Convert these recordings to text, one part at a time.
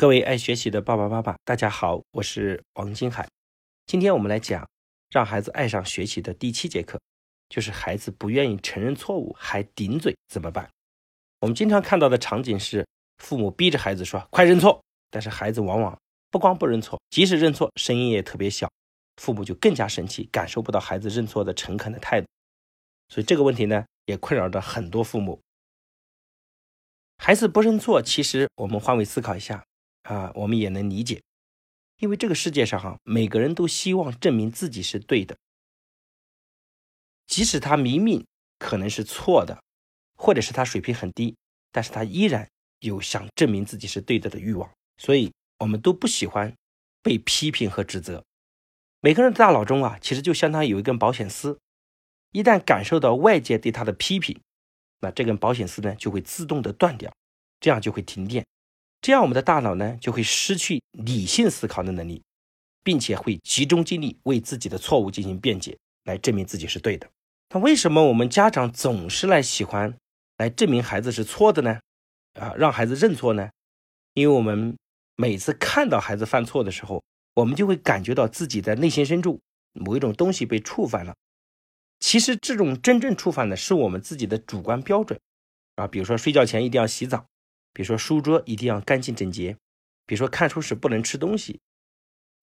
各位爱学习的爸爸妈妈，大家好，我是王金海。今天我们来讲让孩子爱上学习的第七节课，就是孩子不愿意承认错误还顶嘴怎么办？我们经常看到的场景是，父母逼着孩子说快认错，但是孩子往往不光不认错，即使认错，声音也特别小，父母就更加生气，感受不到孩子认错的诚恳的态度。所以这个问题呢，也困扰着很多父母。孩子不认错，其实我们换位思考一下。啊，我们也能理解，因为这个世界上哈，每个人都希望证明自己是对的，即使他明明可能是错的，或者是他水平很低，但是他依然有想证明自己是对的的欲望，所以我们都不喜欢被批评和指责。每个人的大脑中啊，其实就相当于有一根保险丝，一旦感受到外界对他的批评，那这根保险丝呢就会自动的断掉，这样就会停电。这样，我们的大脑呢就会失去理性思考的能力，并且会集中精力为自己的错误进行辩解，来证明自己是对的。那为什么我们家长总是来喜欢来证明孩子是错的呢？啊，让孩子认错呢？因为我们每次看到孩子犯错的时候，我们就会感觉到自己在内心深处某一种东西被触犯了。其实，这种真正触犯的是我们自己的主观标准啊，比如说睡觉前一定要洗澡。比如说书桌一定要干净整洁，比如说看书时不能吃东西。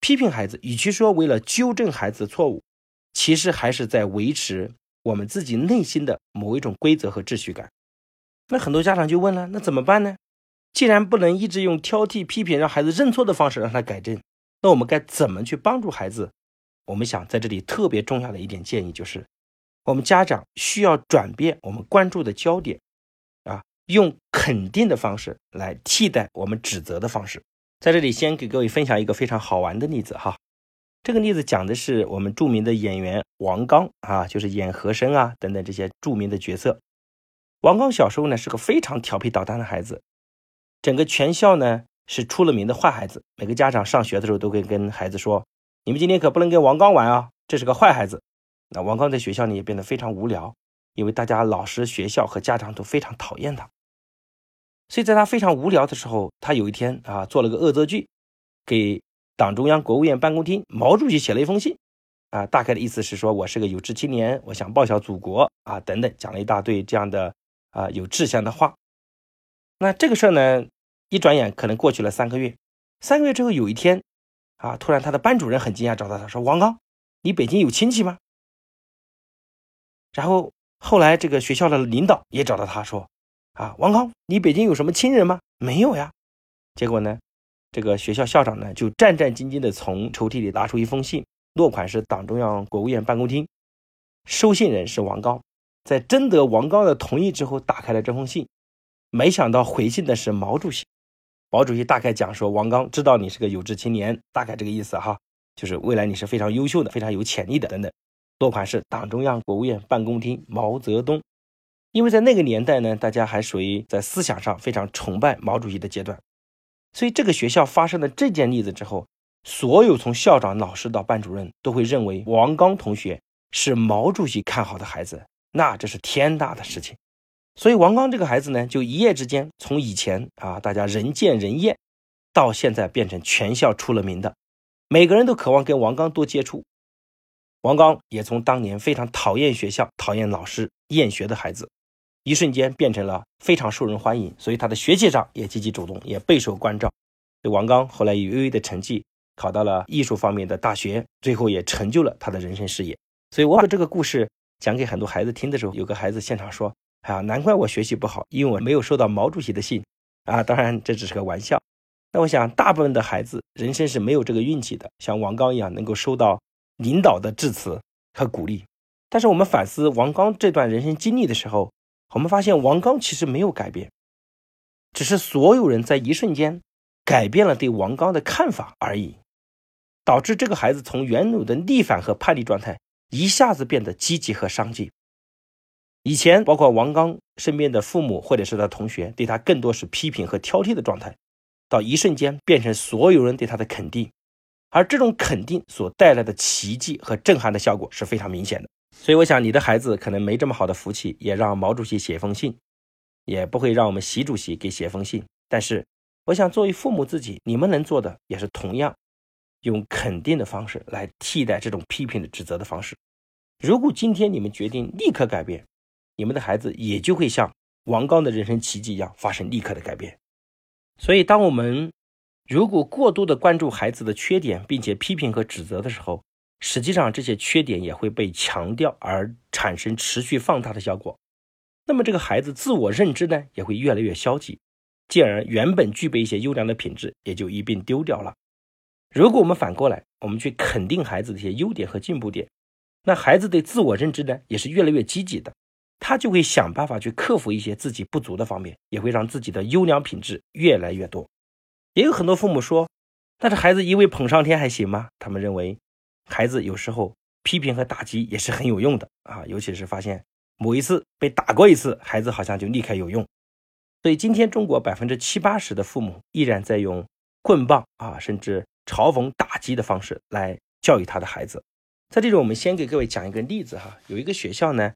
批评孩子，与其说为了纠正孩子的错误，其实还是在维持我们自己内心的某一种规则和秩序感。那很多家长就问了，那怎么办呢？既然不能一直用挑剔、批评让孩子认错的方式让他改正，那我们该怎么去帮助孩子？我们想在这里特别重要的一点建议就是，我们家长需要转变我们关注的焦点。用肯定的方式来替代我们指责的方式，在这里先给各位分享一个非常好玩的例子哈。这个例子讲的是我们著名的演员王刚啊，就是演和珅啊等等这些著名的角色。王刚小时候呢是个非常调皮捣蛋的孩子，整个全校呢是出了名的坏孩子。每个家长上学的时候都会跟孩子说：“你们今天可不能跟王刚玩啊，这是个坏孩子。”那王刚在学校里也变得非常无聊，因为大家老师、学校和家长都非常讨厌他。所以在他非常无聊的时候，他有一天啊做了个恶作剧，给党中央、国务院办公厅毛主席写了一封信，啊，大概的意思是说我是个有志青年，我想报效祖国啊等等，讲了一大堆这样的啊有志向的话。那这个事儿呢，一转眼可能过去了三个月，三个月之后有一天，啊，突然他的班主任很惊讶找到他说：“王刚，你北京有亲戚吗？”然后后来这个学校的领导也找到他说。啊，王刚，你北京有什么亲人吗？没有呀。结果呢，这个学校校长呢就战战兢兢地从抽屉里拿出一封信，落款是党中央、国务院办公厅，收信人是王刚。在征得王刚的同意之后，打开了这封信，没想到回信的是毛主席。毛主席大概讲说，王刚知道你是个有志青年，大概这个意思哈，就是未来你是非常优秀的、非常有潜力的等等。落款是党中央、国务院办公厅毛泽东。因为在那个年代呢，大家还属于在思想上非常崇拜毛主席的阶段，所以这个学校发生了这件例子之后，所有从校长、老师到班主任都会认为王刚同学是毛主席看好的孩子，那这是天大的事情。所以王刚这个孩子呢，就一夜之间从以前啊大家人见人厌，到现在变成全校出了名的，每个人都渴望跟王刚多接触。王刚也从当年非常讨厌学校、讨厌老师、厌学的孩子。一瞬间变成了非常受人欢迎，所以他的学习上也积极主动，也备受关照。王刚后来以优异的成绩考到了艺术方面的大学，最后也成就了他的人生事业。所以我把这个故事讲给很多孩子听的时候，有个孩子现场说：“哎呀，难怪我学习不好，因为我没有收到毛主席的信啊。”当然这只是个玩笑。那我想大部分的孩子人生是没有这个运气的，像王刚一样能够收到领导的致辞和鼓励。但是我们反思王刚这段人生经历的时候，我们发现王刚其实没有改变，只是所有人在一瞬间改变了对王刚的看法而已，导致这个孩子从原有的逆反和叛逆状态一下子变得积极和上进。以前，包括王刚身边的父母或者是他同学对他更多是批评和挑剔的状态，到一瞬间变成所有人对他的肯定，而这种肯定所带来的奇迹和震撼的效果是非常明显的。所以我想，你的孩子可能没这么好的福气，也让毛主席写封信，也不会让我们习主席给写封信。但是，我想作为父母自己，你们能做的也是同样，用肯定的方式来替代这种批评的指责的方式。如果今天你们决定立刻改变，你们的孩子也就会像王刚的人生奇迹一样发生立刻的改变。所以，当我们如果过度的关注孩子的缺点，并且批评和指责的时候，实际上这些缺点也会被强调而产生持续放大的效果。那么，这个孩子自我认知呢，也会越来越消极，进而原本具备一些优良的品质也就一并丢掉了。如果我们反过来，我们去肯定孩子的一些优点和进步点，那孩子对自我认知呢，也是越来越积极的。他就会想办法去克服一些自己不足的方面，也会让自己的优良品质越来越多。也有很多父母说：“那这孩子一味捧上天还行吗？”他们认为，孩子有时候批评和打击也是很有用的啊，尤其是发现某一次被打过一次，孩子好像就立刻有用。所以今天中国百分之七八十的父母依然在用棍棒啊，甚至嘲讽打击的方式来教育他的孩子。在这里，我们先给各位讲一个例子哈，有一个学校呢。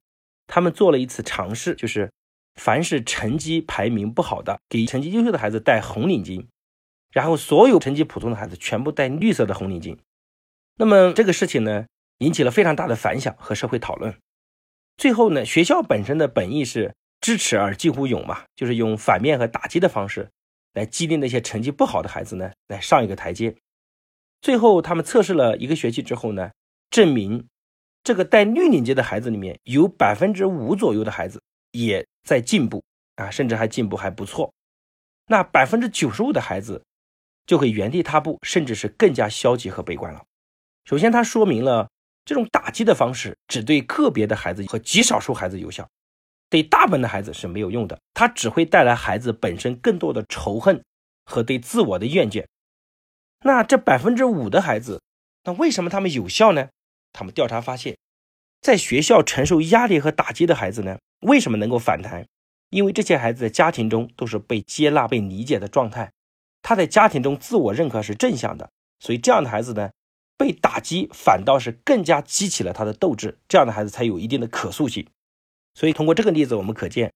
他们做了一次尝试，就是凡是成绩排名不好的，给成绩优秀的孩子戴红领巾，然后所有成绩普通的孩子全部戴绿色的红领巾。那么这个事情呢，引起了非常大的反响和社会讨论。最后呢，学校本身的本意是支持而近乎勇嘛，就是用反面和打击的方式来激励那些成绩不好的孩子呢，来上一个台阶。最后他们测试了一个学期之后呢，证明。这个戴绿领结的孩子里面有百分之五左右的孩子也在进步啊，甚至还进步还不错。那百分之九十五的孩子就会原地踏步，甚至是更加消极和悲观了。首先，它说明了这种打击的方式只对个别的孩子和极少数孩子有效，对大部分的孩子是没有用的。它只会带来孩子本身更多的仇恨和对自我的厌倦。那这百分之五的孩子，那为什么他们有效呢？他们调查发现，在学校承受压力和打击的孩子呢，为什么能够反弹？因为这些孩子在家庭中都是被接纳、被理解的状态，他在家庭中自我认可是正向的，所以这样的孩子呢，被打击反倒是更加激起了他的斗志，这样的孩子才有一定的可塑性。所以通过这个例子，我们可见，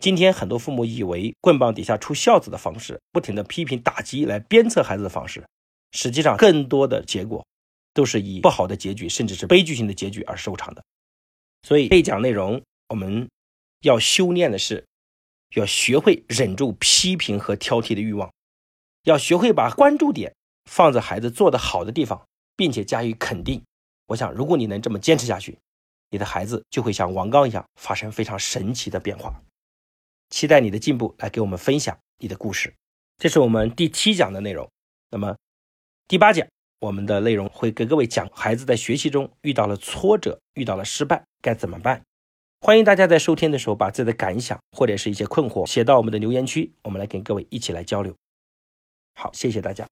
今天很多父母以为棍棒底下出孝子的方式，不停的批评打击来鞭策孩子的方式，实际上更多的结果。都是以不好的结局，甚至是悲剧性的结局而收场的。所以被讲内容，我们要修炼的是，要学会忍住批评和挑剔的欲望，要学会把关注点放在孩子做得好的地方，并且加以肯定。我想，如果你能这么坚持下去，你的孩子就会像王刚一样发生非常神奇的变化。期待你的进步，来给我们分享你的故事。这是我们第七讲的内容。那么第八讲。我们的内容会给各位讲孩子在学习中遇到了挫折、遇到了失败该怎么办。欢迎大家在收听的时候把自己的感想或者是一些困惑写到我们的留言区，我们来跟各位一起来交流。好，谢谢大家。